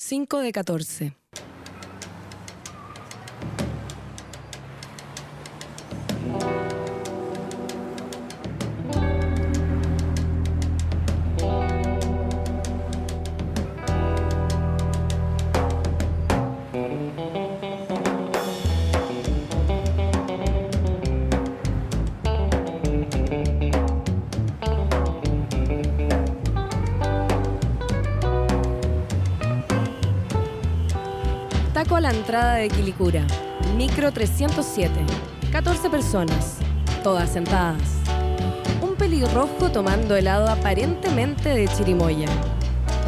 5 de 14. La entrada de Quilicura. Micro 307. 14 personas. Todas sentadas. Un pelirrojo tomando helado aparentemente de chirimoya.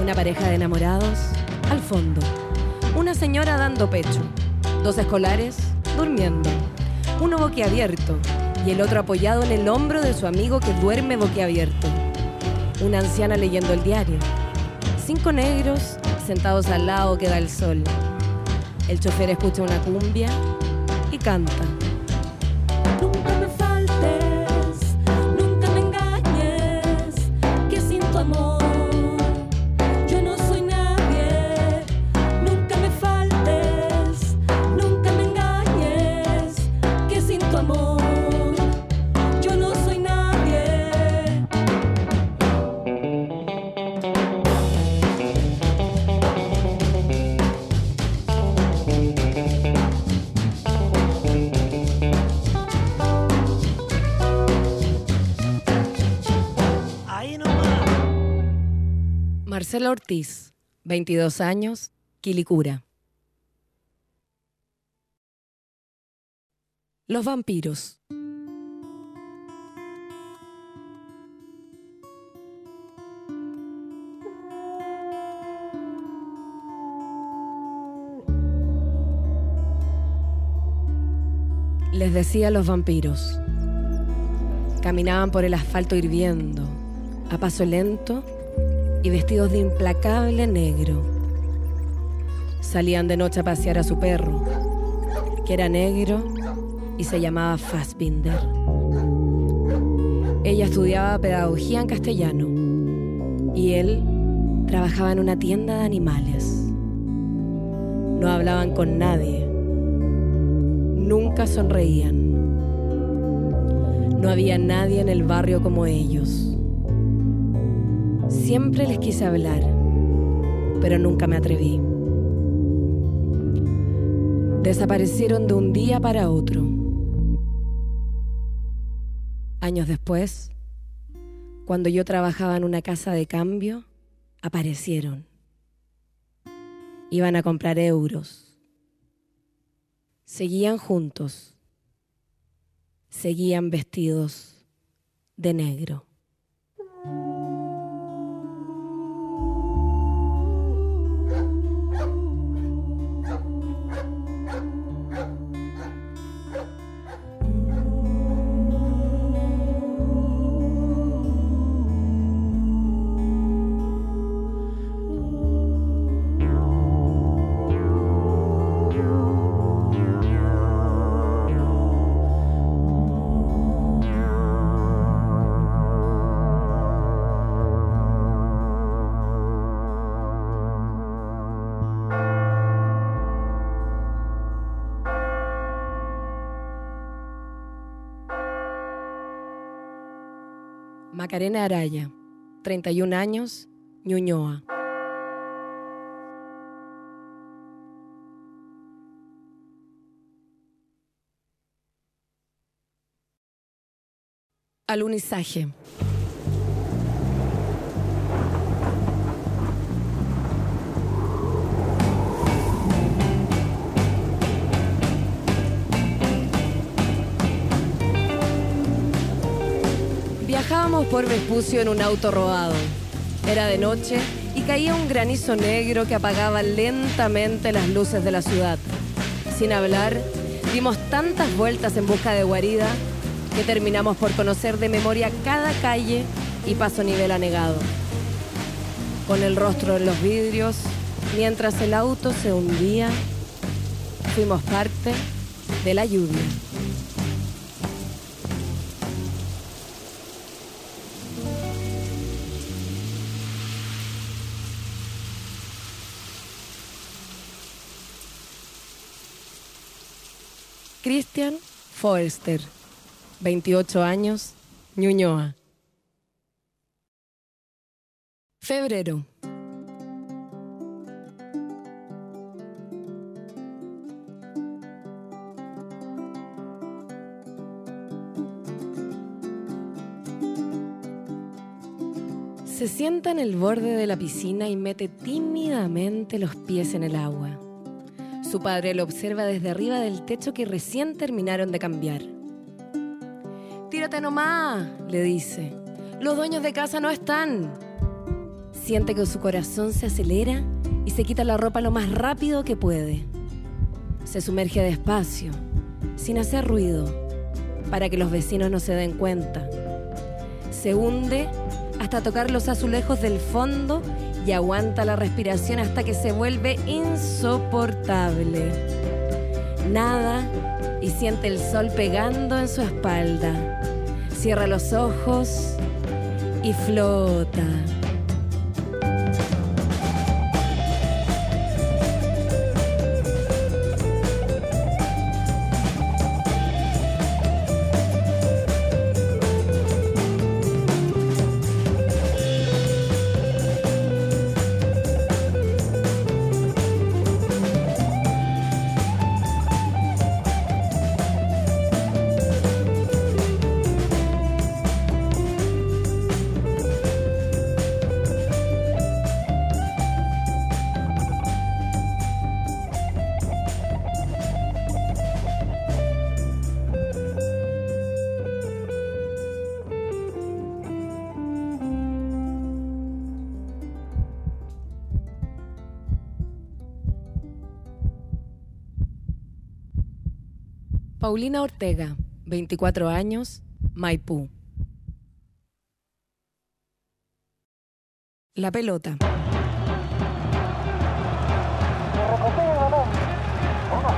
Una pareja de enamorados al fondo. Una señora dando pecho. Dos escolares durmiendo. Uno boquiabierto y el otro apoyado en el hombro de su amigo que duerme boquiabierto. Una anciana leyendo el diario. Cinco negros sentados al lado que da el sol. El chofer escucha una cumbia y canta. Marcela Ortiz, 22 años, Quilicura. Los vampiros. Les decía los vampiros. Caminaban por el asfalto hirviendo, a paso lento y vestidos de implacable negro. Salían de noche a pasear a su perro, que era negro y se llamaba Fassbinder. Ella estudiaba pedagogía en castellano y él trabajaba en una tienda de animales. No hablaban con nadie, nunca sonreían. No había nadie en el barrio como ellos. Siempre les quise hablar, pero nunca me atreví. Desaparecieron de un día para otro. Años después, cuando yo trabajaba en una casa de cambio, aparecieron. Iban a comprar euros. Seguían juntos. Seguían vestidos de negro. Macarena Araya, 31 años, Ñuñoa. Alunizaje. Viajábamos por Vespucio en un auto robado. Era de noche y caía un granizo negro que apagaba lentamente las luces de la ciudad. Sin hablar, dimos tantas vueltas en busca de guarida que terminamos por conocer de memoria cada calle y paso nivel anegado. Con el rostro en los vidrios, mientras el auto se hundía, fuimos parte de la lluvia. Christian Forster, 28 años, Ñuñoa. Febrero. Se sienta en el borde de la piscina y mete tímidamente los pies en el agua. Su padre lo observa desde arriba del techo que recién terminaron de cambiar. Tírate nomás, le dice. Los dueños de casa no están. Siente que su corazón se acelera y se quita la ropa lo más rápido que puede. Se sumerge despacio, sin hacer ruido, para que los vecinos no se den cuenta. Se hunde hasta tocar los azulejos del fondo y aguanta la respiración hasta que se vuelve insoportable. Nada y siente el sol pegando en su espalda. Cierra los ojos y flota. Paulina Ortega, 24 años, Maipú. La pelota. el balón. Una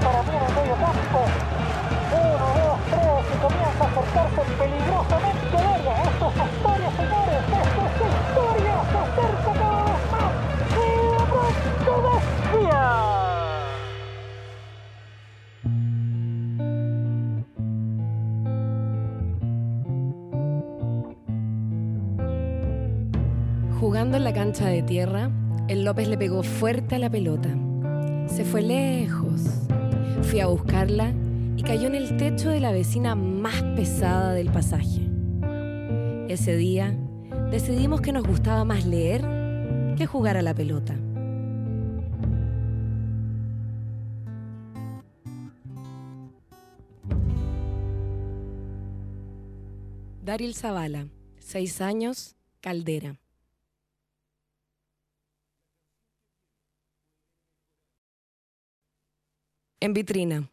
para En la cancha de tierra, el López le pegó fuerte a la pelota. Se fue lejos. Fui a buscarla y cayó en el techo de la vecina más pesada del pasaje. Ese día decidimos que nos gustaba más leer que jugar a la pelota. Daryl Zavala, 6 años, Caldera. En vitrina.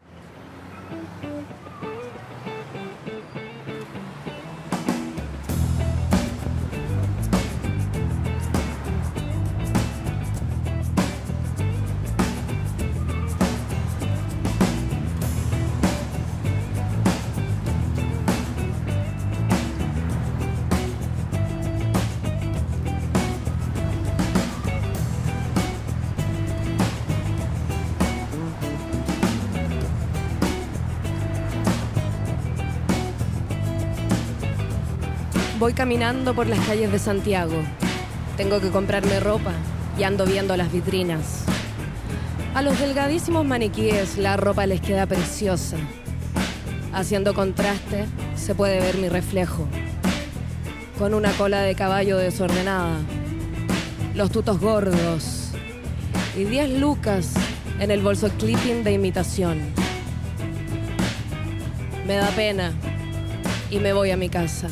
Voy caminando por las calles de Santiago. Tengo que comprarme ropa y ando viendo las vitrinas. A los delgadísimos maniquíes la ropa les queda preciosa. Haciendo contraste se puede ver mi reflejo. Con una cola de caballo desordenada. Los tutos gordos. Y 10 lucas en el bolso clipping de imitación. Me da pena y me voy a mi casa.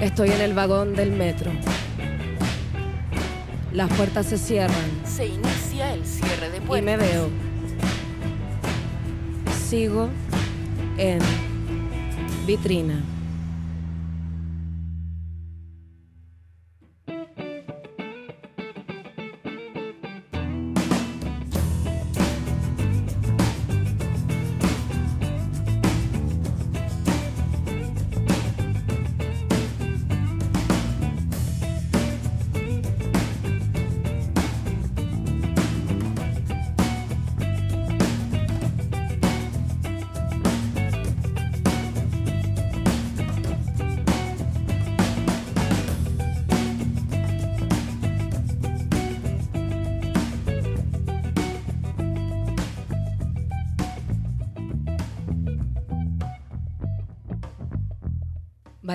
Estoy en el vagón del metro. Las puertas se cierran Se inicia el cierre de y puertas. me veo. Sigo en vitrina.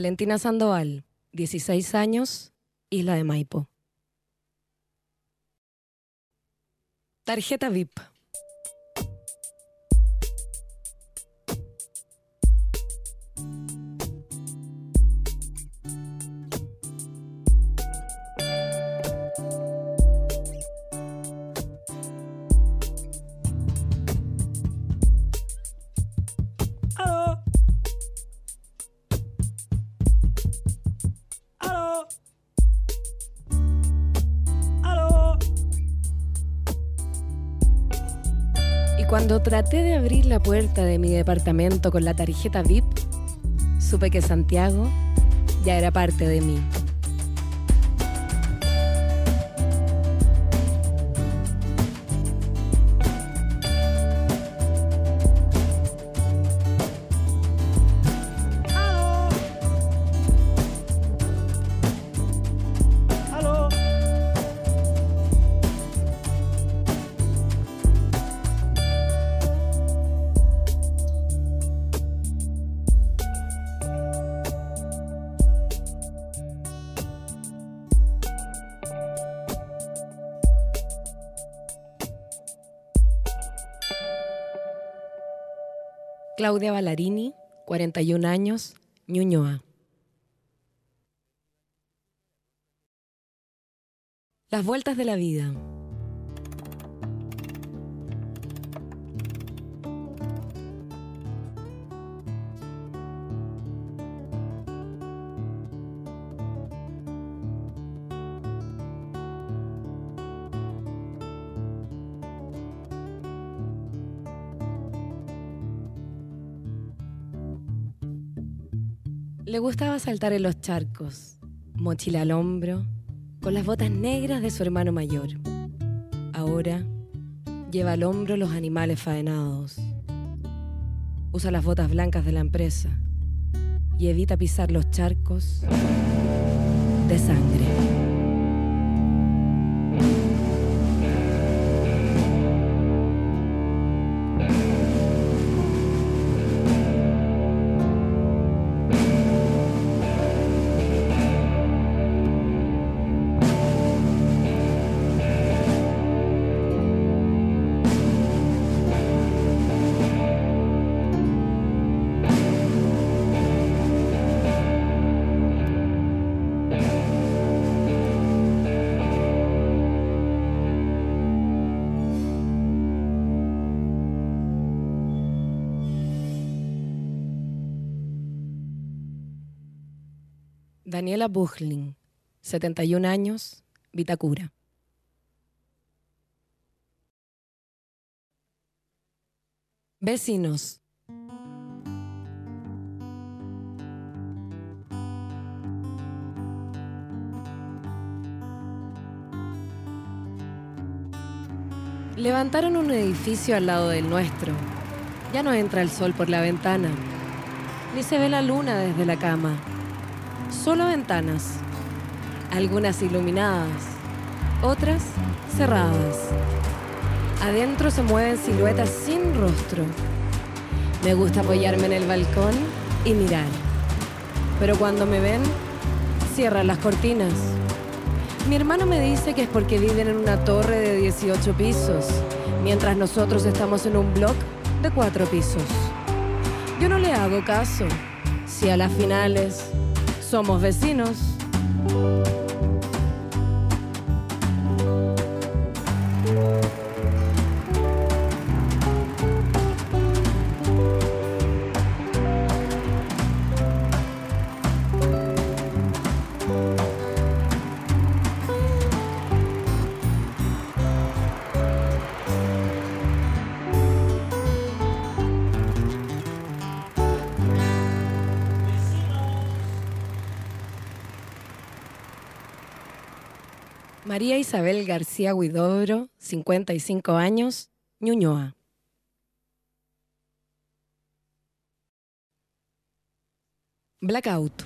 Valentina Sandoval, 16 años, Isla de Maipo. Tarjeta VIP. Cuando traté de abrir la puerta de mi departamento con la tarjeta VIP, supe que Santiago ya era parte de mí. Claudia Ballarini, 41 años, Ñuñoa. Las vueltas de la vida. Gustaba saltar en los charcos, mochila al hombro, con las botas negras de su hermano mayor. Ahora lleva al hombro los animales faenados. Usa las botas blancas de la empresa y evita pisar los charcos de sangre. Daniela Buchling, 71 años, Vitacura. Vecinos. Levantaron un edificio al lado del nuestro. Ya no entra el sol por la ventana, ni se ve la luna desde la cama. Solo ventanas, algunas iluminadas, otras cerradas. Adentro se mueven siluetas sin rostro. Me gusta apoyarme en el balcón y mirar. Pero cuando me ven, cierran las cortinas. Mi hermano me dice que es porque viven en una torre de 18 pisos, mientras nosotros estamos en un block de 4 pisos. Yo no le hago caso. Si a las finales somos vecinos. María Isabel García Huidobro, 55 años, Ñuñoa. Blackout.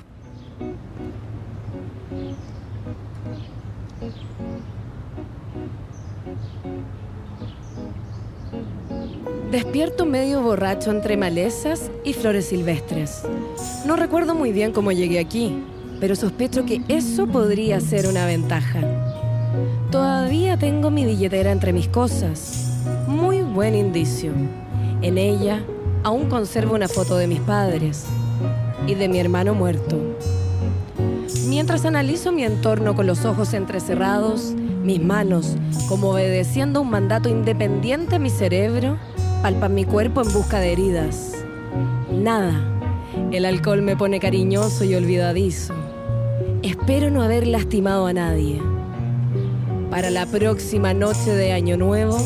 Despierto medio borracho entre malezas y flores silvestres. No recuerdo muy bien cómo llegué aquí, pero sospecho que eso podría ser una ventaja. Todavía tengo mi billetera entre mis cosas. Muy buen indicio. En ella aún conservo una foto de mis padres y de mi hermano muerto. Mientras analizo mi entorno con los ojos entrecerrados, mis manos, como obedeciendo un mandato independiente a mi cerebro, palpan mi cuerpo en busca de heridas. Nada. El alcohol me pone cariñoso y olvidadizo. Espero no haber lastimado a nadie. Para la próxima noche de Año Nuevo,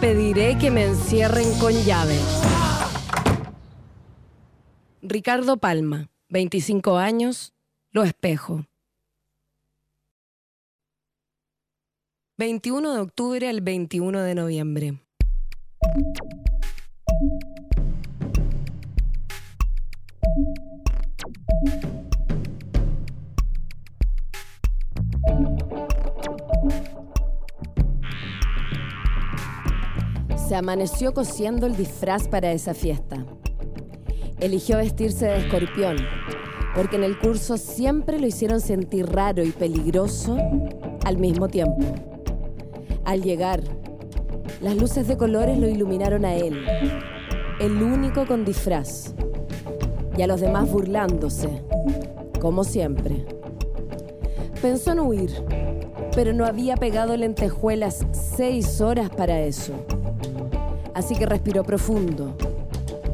pediré que me encierren con llave. Ricardo Palma, 25 años, Lo Espejo. 21 de octubre al 21 de noviembre. Se amaneció cosiendo el disfraz para esa fiesta. Eligió vestirse de escorpión, porque en el curso siempre lo hicieron sentir raro y peligroso al mismo tiempo. Al llegar, las luces de colores lo iluminaron a él, el único con disfraz, y a los demás burlándose, como siempre. Pensó en huir, pero no había pegado lentejuelas seis horas para eso. Así que respiró profundo,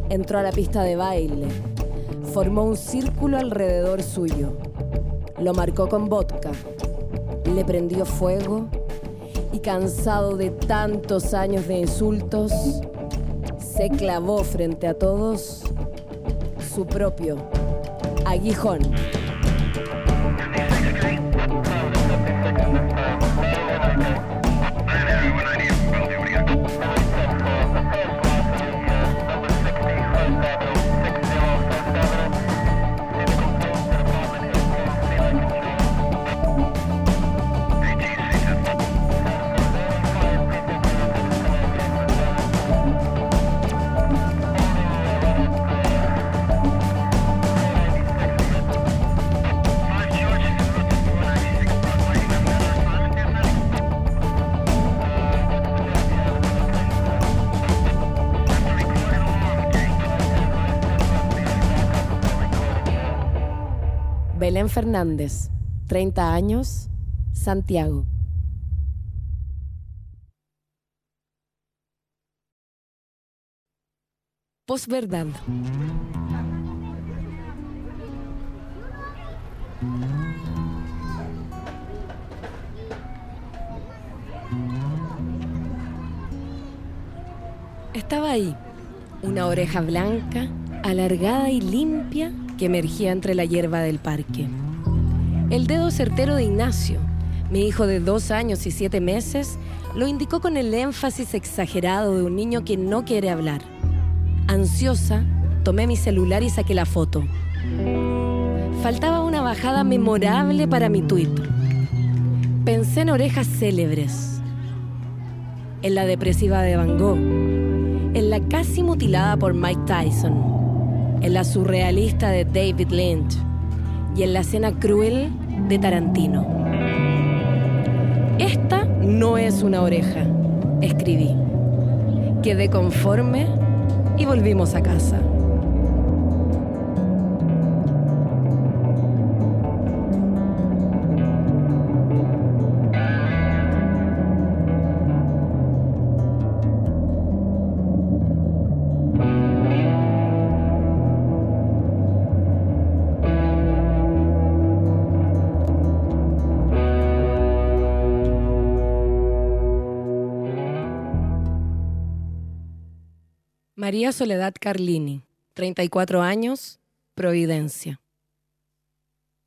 entró a la pista de baile, formó un círculo alrededor suyo, lo marcó con vodka, le prendió fuego. Y cansado de tantos años de insultos, se clavó frente a todos su propio aguijón. Belén Fernández, 30 años, Santiago. Posverdad. Estaba ahí, una oreja blanca, alargada y limpia que emergía entre la hierba del parque. El dedo certero de Ignacio, mi hijo de dos años y siete meses, lo indicó con el énfasis exagerado de un niño que no quiere hablar. Ansiosa, tomé mi celular y saqué la foto. Faltaba una bajada memorable para mi tuit. Pensé en orejas célebres, en la depresiva de Van Gogh, en la casi mutilada por Mike Tyson, en la surrealista de David Lynch y en la escena cruel de Tarantino. Esta no es una oreja, escribí. Quedé conforme y volvimos a casa. María Soledad Carlini, 34 años, Providencia.